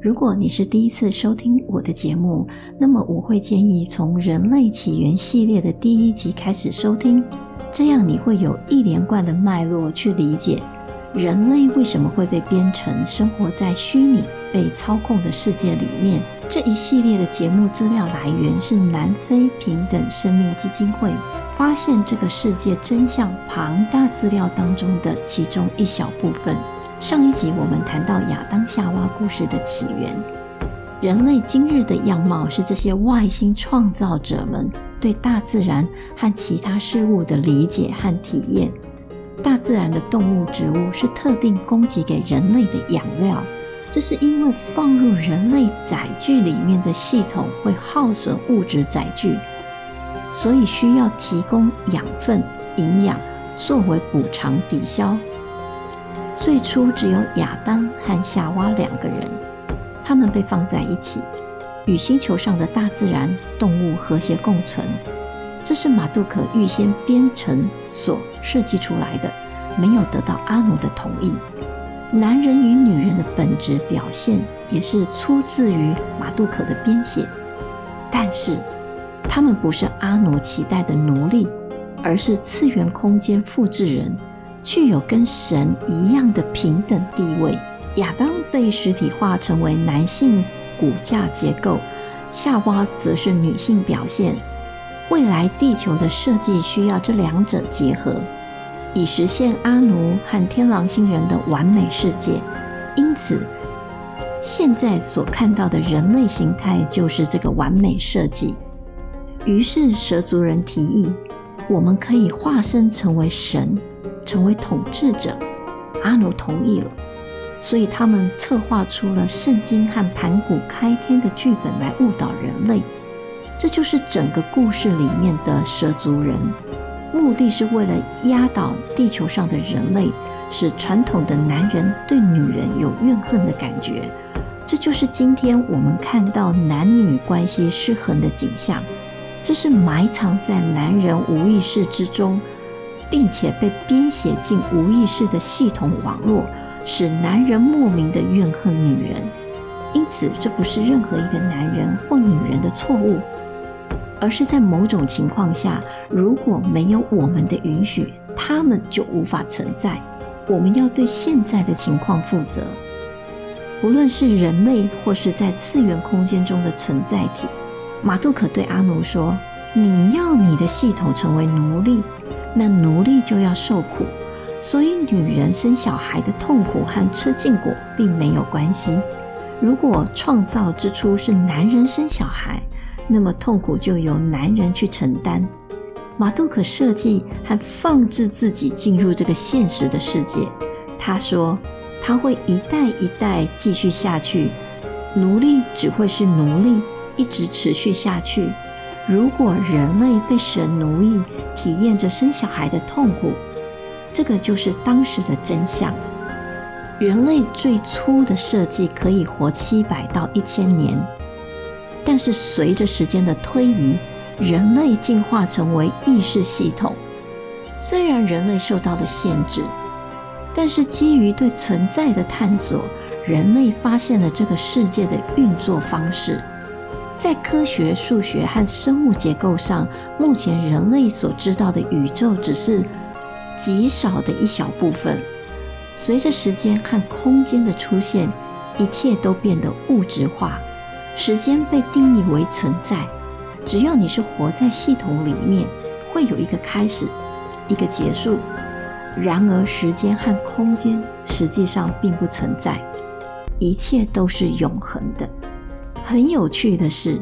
如果你是第一次收听我的节目，那么我会建议从《人类起源》系列的第一集开始收听，这样你会有一连贯的脉络去理解人类为什么会被编程生活在虚拟、被操控的世界里面。这一系列的节目资料来源是南非平等生命基金会发现这个世界真相庞大资料当中的其中一小部分。上一集我们谈到亚当夏娃故事的起源，人类今日的样貌是这些外星创造者们对大自然和其他事物的理解和体验。大自然的动物、植物是特定供给给人类的养料，这是因为放入人类载具里面的系统会耗损物质载具，所以需要提供养分、营养作为补偿抵消。最初只有亚当和夏娃两个人，他们被放在一起，与星球上的大自然、动物和谐共存。这是马杜克预先编程所设计出来的，没有得到阿努的同意。男人与女人的本质表现也是出自于马杜克的编写，但是他们不是阿努期待的奴隶，而是次元空间复制人。具有跟神一样的平等地位。亚当被实体化成为男性骨架结构，夏娃则是女性表现。未来地球的设计需要这两者结合，以实现阿奴和天狼星人的完美世界。因此，现在所看到的人类形态就是这个完美设计。于是，蛇族人提议，我们可以化身成为神。成为统治者，阿奴同意了，所以他们策划出了圣经和盘古开天的剧本来误导人类。这就是整个故事里面的蛇族人，目的是为了压倒地球上的人类，使传统的男人对女人有怨恨的感觉。这就是今天我们看到男女关系失衡的景象，这是埋藏在男人无意识之中。并且被编写进无意识的系统网络，使男人莫名的怨恨女人。因此，这不是任何一个男人或女人的错误，而是在某种情况下，如果没有我们的允许，他们就无法存在。我们要对现在的情况负责，无论是人类或是在次元空间中的存在体。马杜克对阿奴说：“你要你的系统成为奴隶。”那奴隶就要受苦，所以女人生小孩的痛苦和吃禁果并没有关系。如果创造之初是男人生小孩，那么痛苦就由男人去承担。马杜克设计和放置自己进入这个现实的世界。他说，他会一代一代继续下去，奴隶只会是奴隶，一直持续下去。如果人类被神奴役，体验着生小孩的痛苦，这个就是当时的真相。人类最初的设计可以活七百到一千年，但是随着时间的推移，人类进化成为意识系统。虽然人类受到了限制，但是基于对存在的探索，人类发现了这个世界的运作方式。在科学、数学和生物结构上，目前人类所知道的宇宙只是极少的一小部分。随着时间和空间的出现，一切都变得物质化。时间被定义为存在，只要你是活在系统里面，会有一个开始，一个结束。然而，时间和空间实际上并不存在，一切都是永恒的。很有趣的是，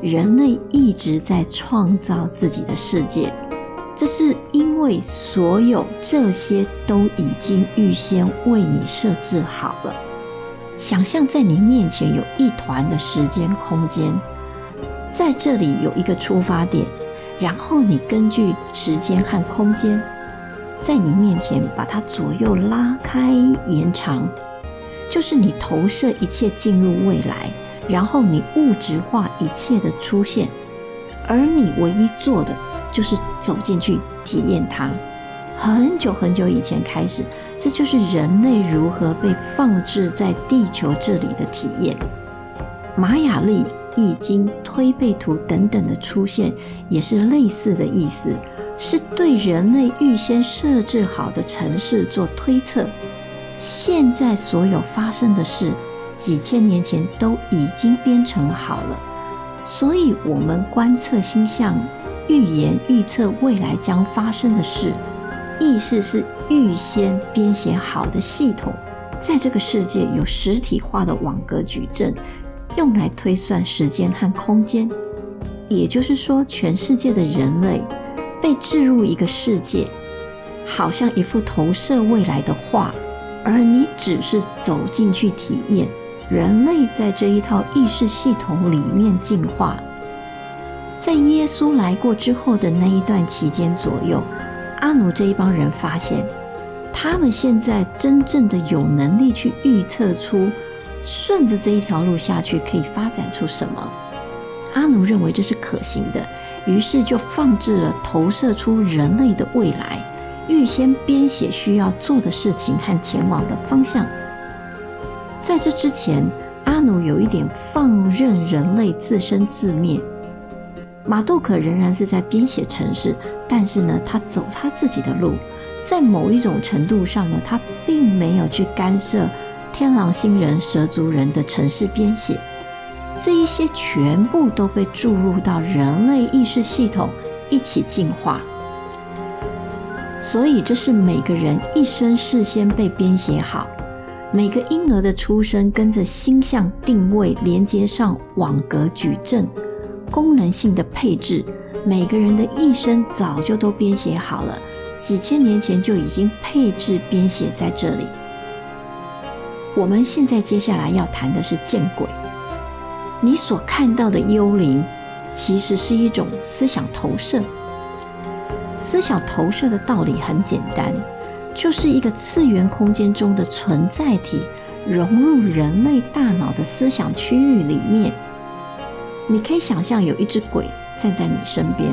人类一直在创造自己的世界，这是因为所有这些都已经预先为你设置好了。想象在你面前有一团的时间空间，在这里有一个出发点，然后你根据时间和空间，在你面前把它左右拉开延长，就是你投射一切进入未来，然后你物质化一切的出现，而你唯一做的就是走进去体验它。很久很久以前开始，这就是人类如何被放置在地球这里的体验。玛雅历、易经、推背图等等的出现，也是类似的意思，是对人类预先设置好的程式做推测。现在所有发生的事，几千年前都已经编程好了，所以我们观测星象，预言预测未来将发生的事。意识是预先编写好的系统，在这个世界有实体化的网格矩阵，用来推算时间和空间。也就是说，全世界的人类被置入一个世界，好像一幅投射未来的画，而你只是走进去体验。人类在这一套意识系统里面进化，在耶稣来过之后的那一段期间左右。阿努这一帮人发现，他们现在真正的有能力去预测出顺着这一条路下去可以发展出什么。阿努认为这是可行的，于是就放置了投射出人类的未来，预先编写需要做的事情和前往的方向。在这之前，阿努有一点放任人类自生自灭。马杜克仍然是在编写程式，但是呢，他走他自己的路，在某一种程度上呢，他并没有去干涉天狼星人、蛇族人的城市编写，这一些全部都被注入到人类意识系统一起进化，所以这是每个人一生事先被编写好，每个婴儿的出生跟着星象定位连接上网格矩阵。功能性的配置，每个人的一生早就都编写好了，几千年前就已经配置编写在这里。我们现在接下来要谈的是见鬼。你所看到的幽灵，其实是一种思想投射。思想投射的道理很简单，就是一个次元空间中的存在体融入人类大脑的思想区域里面。你可以想象有一只鬼站在你身边，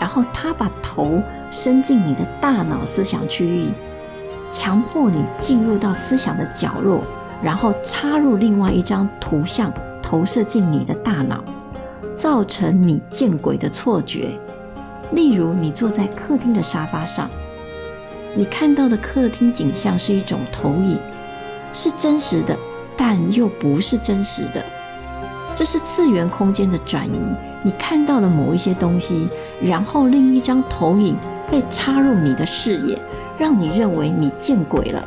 然后他把头伸进你的大脑思想区域，强迫你进入到思想的角落，然后插入另外一张图像投射进你的大脑，造成你见鬼的错觉。例如，你坐在客厅的沙发上，你看到的客厅景象是一种投影，是真实的，但又不是真实的。这是次元空间的转移，你看到了某一些东西，然后另一张投影被插入你的视野，让你认为你见鬼了。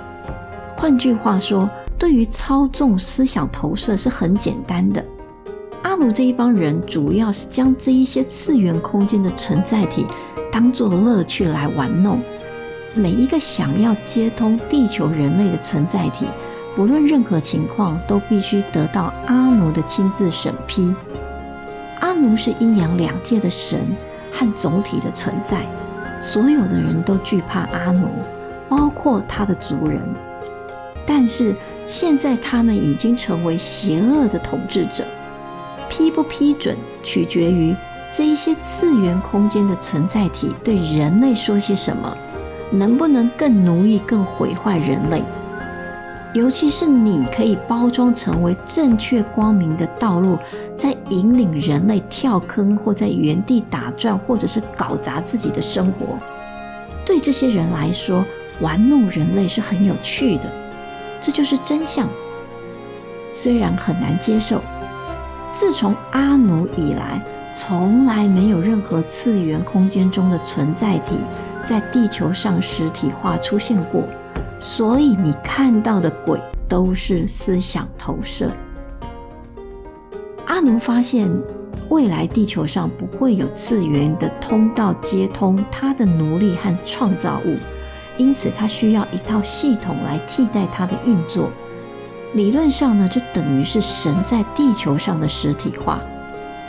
换句话说，对于操纵思想投射是很简单的。阿鲁这一帮人主要是将这一些次元空间的存在体当作乐趣来玩弄，每一个想要接通地球人类的存在体。不论任何情况，都必须得到阿奴的亲自审批。阿奴是阴阳两界的神和总体的存在，所有的人都惧怕阿奴，包括他的族人。但是现在他们已经成为邪恶的统治者，批不批准取决于这一些次元空间的存在体对人类说些什么，能不能更奴役、更毁坏人类。尤其是你可以包装成为正确光明的道路，在引领人类跳坑，或在原地打转，或者是搞砸自己的生活。对这些人来说，玩弄人类是很有趣的，这就是真相。虽然很难接受，自从阿奴以来，从来没有任何次元空间中的存在体在地球上实体化出现过。所以你看到的鬼都是思想投射。阿奴发现，未来地球上不会有次元的通道接通他的奴隶和创造物，因此他需要一套系统来替代他的运作。理论上呢，这等于是神在地球上的实体化，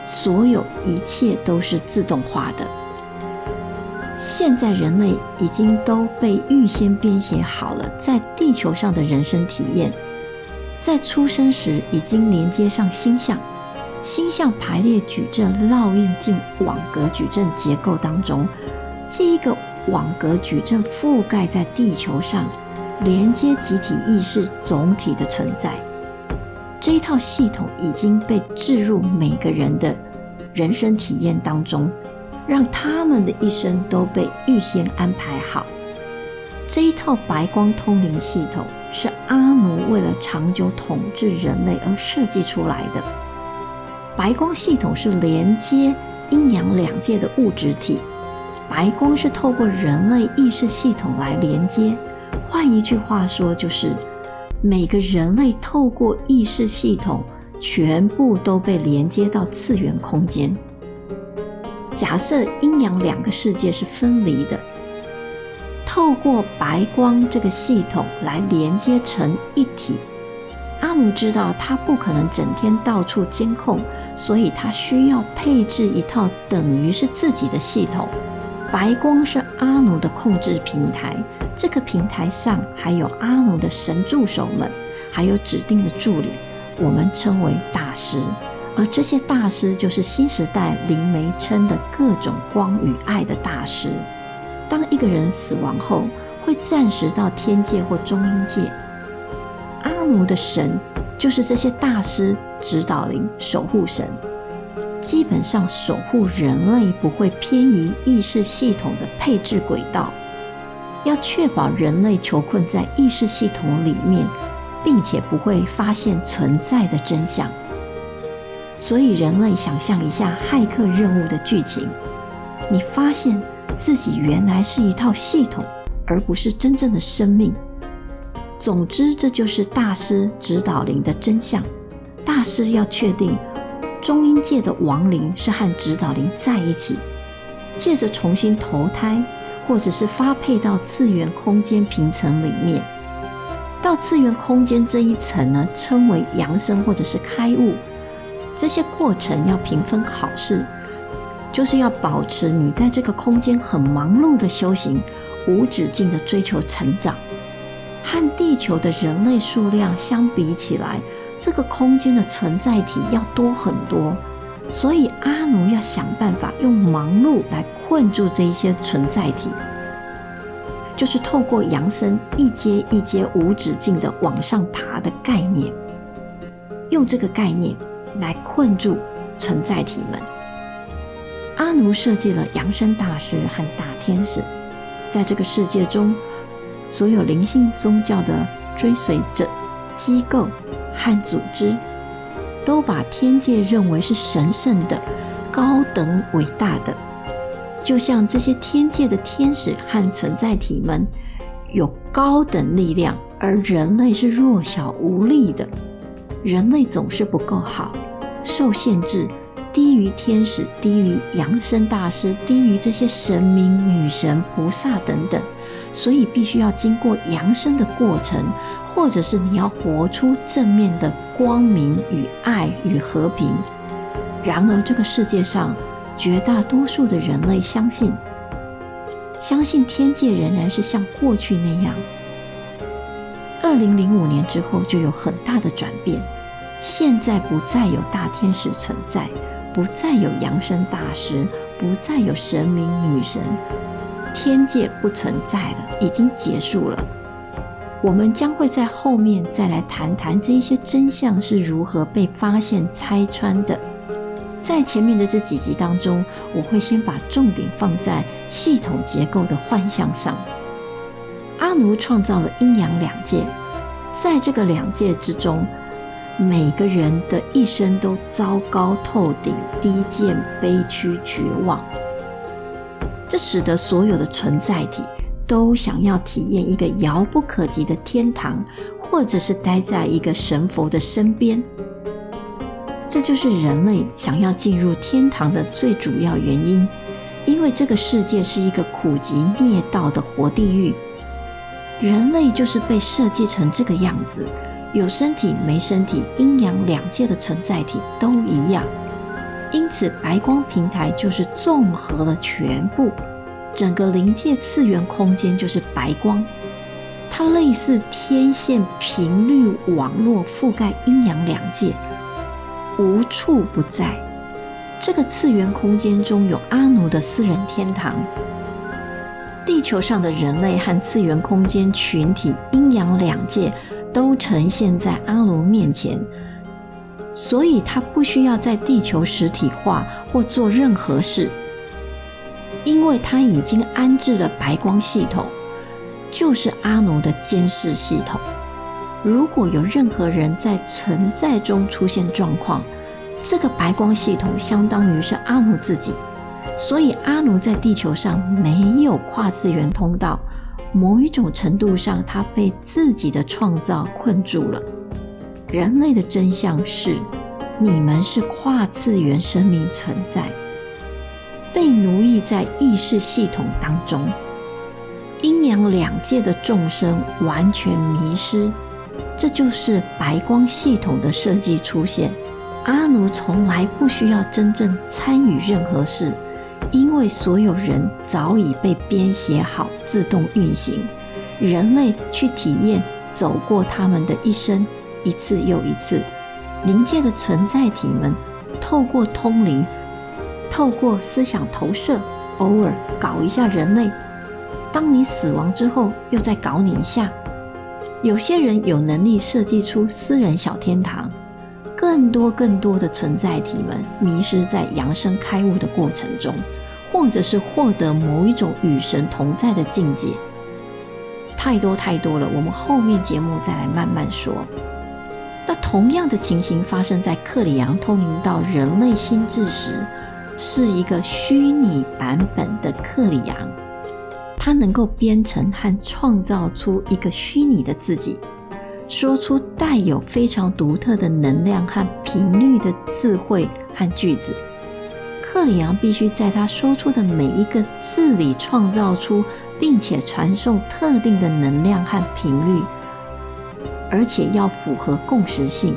所有一切都是自动化的。现在人类已经都被预先编写好了在地球上的人生体验，在出生时已经连接上星象，星象排列矩阵烙印进网格矩阵结构当中，这一个网格矩阵覆盖在地球上，连接集体意识总体的存在。这一套系统已经被置入每个人的人生体验当中。让他们的一生都被预先安排好。这一套白光通灵系统是阿奴为了长久统治人类而设计出来的。白光系统是连接阴阳两界的物质体，白光是透过人类意识系统来连接。换一句话说，就是每个人类透过意识系统，全部都被连接到次元空间。假设阴阳两个世界是分离的，透过白光这个系统来连接成一体。阿奴知道他不可能整天到处监控，所以他需要配置一套等于是自己的系统。白光是阿奴的控制平台，这个平台上还有阿奴的神助手们，还有指定的助理，我们称为大师。而这些大师就是新时代灵媒称的各种光与爱的大师。当一个人死亡后，会暂时到天界或中阴界。阿奴的神就是这些大师、指导灵、守护神，基本上守护人类不会偏移意识系统的配置轨道，要确保人类囚困在意识系统里面，并且不会发现存在的真相。所以，人类想象一下骇客任务的剧情，你发现自己原来是一套系统，而不是真正的生命。总之，这就是大师指导灵的真相。大师要确定中阴界的亡灵是和指导灵在一起，借着重新投胎，或者是发配到次元空间平层里面。到次元空间这一层呢，称为扬升或者是开悟。这些过程要评分考试，就是要保持你在这个空间很忙碌的修行，无止境的追求成长。和地球的人类数量相比起来，这个空间的存在体要多很多。所以阿奴要想办法用忙碌来困住这一些存在体，就是透过扬升一阶一阶无止境的往上爬的概念，用这个概念。来困住存在体们。阿奴设计了扬升大师和大天使，在这个世界中，所有灵性宗教的追随者、机构和组织，都把天界认为是神圣的、高等伟大的。就像这些天界的天使和存在体们有高等力量，而人类是弱小无力的。人类总是不够好，受限制，低于天使，低于扬升大师，低于这些神明、女神、菩萨等等，所以必须要经过扬升的过程，或者是你要活出正面的光明与爱与和平。然而，这个世界上绝大多数的人类相信，相信天界仍然是像过去那样。二零零五年之后，就有很大的转变。现在不再有大天使存在，不再有扬升大师，不再有神明女神，天界不存在了，已经结束了。我们将会在后面再来谈谈这一些真相是如何被发现、拆穿的。在前面的这几集当中，我会先把重点放在系统结构的幻象上。阿奴创造了阴阳两界，在这个两界之中。每个人的一生都糟糕透顶、低贱、悲屈、绝望，这使得所有的存在体都想要体验一个遥不可及的天堂，或者是待在一个神佛的身边。这就是人类想要进入天堂的最主要原因，因为这个世界是一个苦集灭道的活地狱，人类就是被设计成这个样子。有身体没身体，阴阳两界的存在体都一样。因此，白光平台就是综合了全部，整个灵界次元空间就是白光，它类似天线频率网络，覆盖阴阳两界，无处不在。这个次元空间中有阿奴的私人天堂，地球上的人类和次元空间群体阴阳两界都呈现在阿奴面前。所以，他不需要在地球实体化或做任何事，因为他已经安置了白光系统，就是阿奴的监视系统。如果有任何人在存在中出现状况，这个白光系统相当于是阿奴自己。所以，阿奴在地球上没有跨次元通道，某一种程度上，他被自己的创造困住了。人类的真相是，你们是跨次元生命存在，被奴役在意识系统当中，阴阳两界的众生完全迷失。这就是白光系统的设计出现。阿奴从来不需要真正参与任何事，因为所有人早已被编写好，自动运行。人类去体验走过他们的一生。一次又一次，灵界的存在体们透过通灵，透过思想投射，偶尔搞一下人类。当你死亡之后，又再搞你一下。有些人有能力设计出私人小天堂，更多更多的存在体们迷失在扬升开悟的过程中，或者是获得某一种与神同在的境界。太多太多了，我们后面节目再来慢慢说。那同样的情形发生在克里昂通灵到人类心智时，是一个虚拟版本的克里昂，他能够编程和创造出一个虚拟的自己，说出带有非常独特的能量和频率的智慧和句子。克里昂必须在他说出的每一个字里创造出并且传送特定的能量和频率。而且要符合共识性，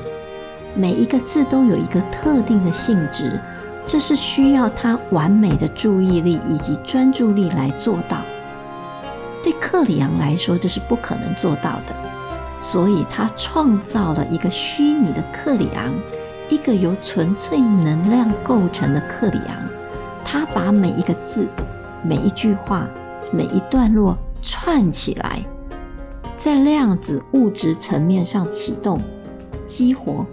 每一个字都有一个特定的性质，这是需要他完美的注意力以及专注力来做到。对克里昂来说，这是不可能做到的，所以他创造了一个虚拟的克里昂，一个由纯粹能量构成的克里昂。他把每一个字、每一句话、每一段落串起来。在量子物质层面上启动、激活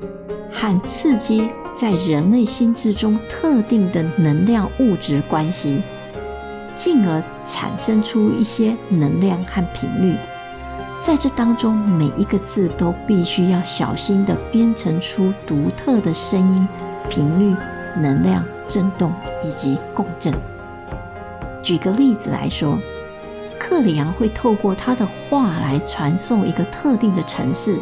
和刺激在人类心智中特定的能量物质关系，进而产生出一些能量和频率。在这当中，每一个字都必须要小心地编程出独特的声音、频率、能量、振动以及共振。举个例子来说。克里昂会透过他的话来传送一个特定的城市，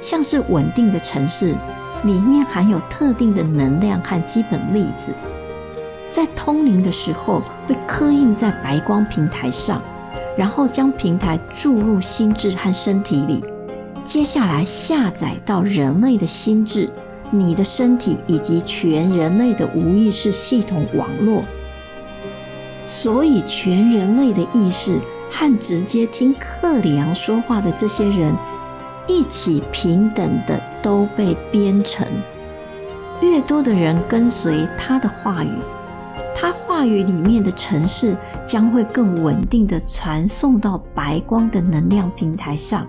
像是稳定的城市，里面含有特定的能量和基本粒子，在通灵的时候会刻印在白光平台上，然后将平台注入心智和身体里，接下来下载到人类的心智、你的身体以及全人类的无意识系统网络。所以，全人类的意识和直接听克里昂说话的这些人，一起平等的都被编程。越多的人跟随他的话语，他话语里面的城市将会更稳定的传送到白光的能量平台上。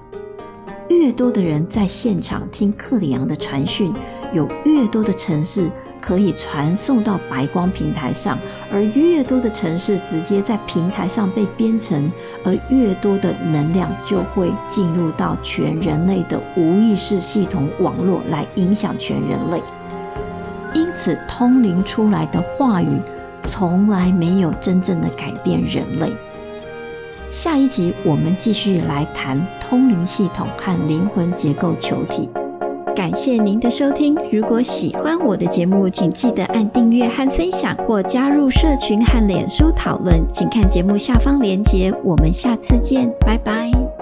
越多的人在现场听克里昂的传讯，有越多的城市。可以传送到白光平台上，而越多的城市直接在平台上被编程，而越多的能量就会进入到全人类的无意识系统网络来影响全人类。因此，通灵出来的话语从来没有真正的改变人类。下一集我们继续来谈通灵系统和灵魂结构球体。感谢您的收听。如果喜欢我的节目，请记得按订阅和分享，或加入社群和脸书讨论。请看节目下方连结。我们下次见，拜拜。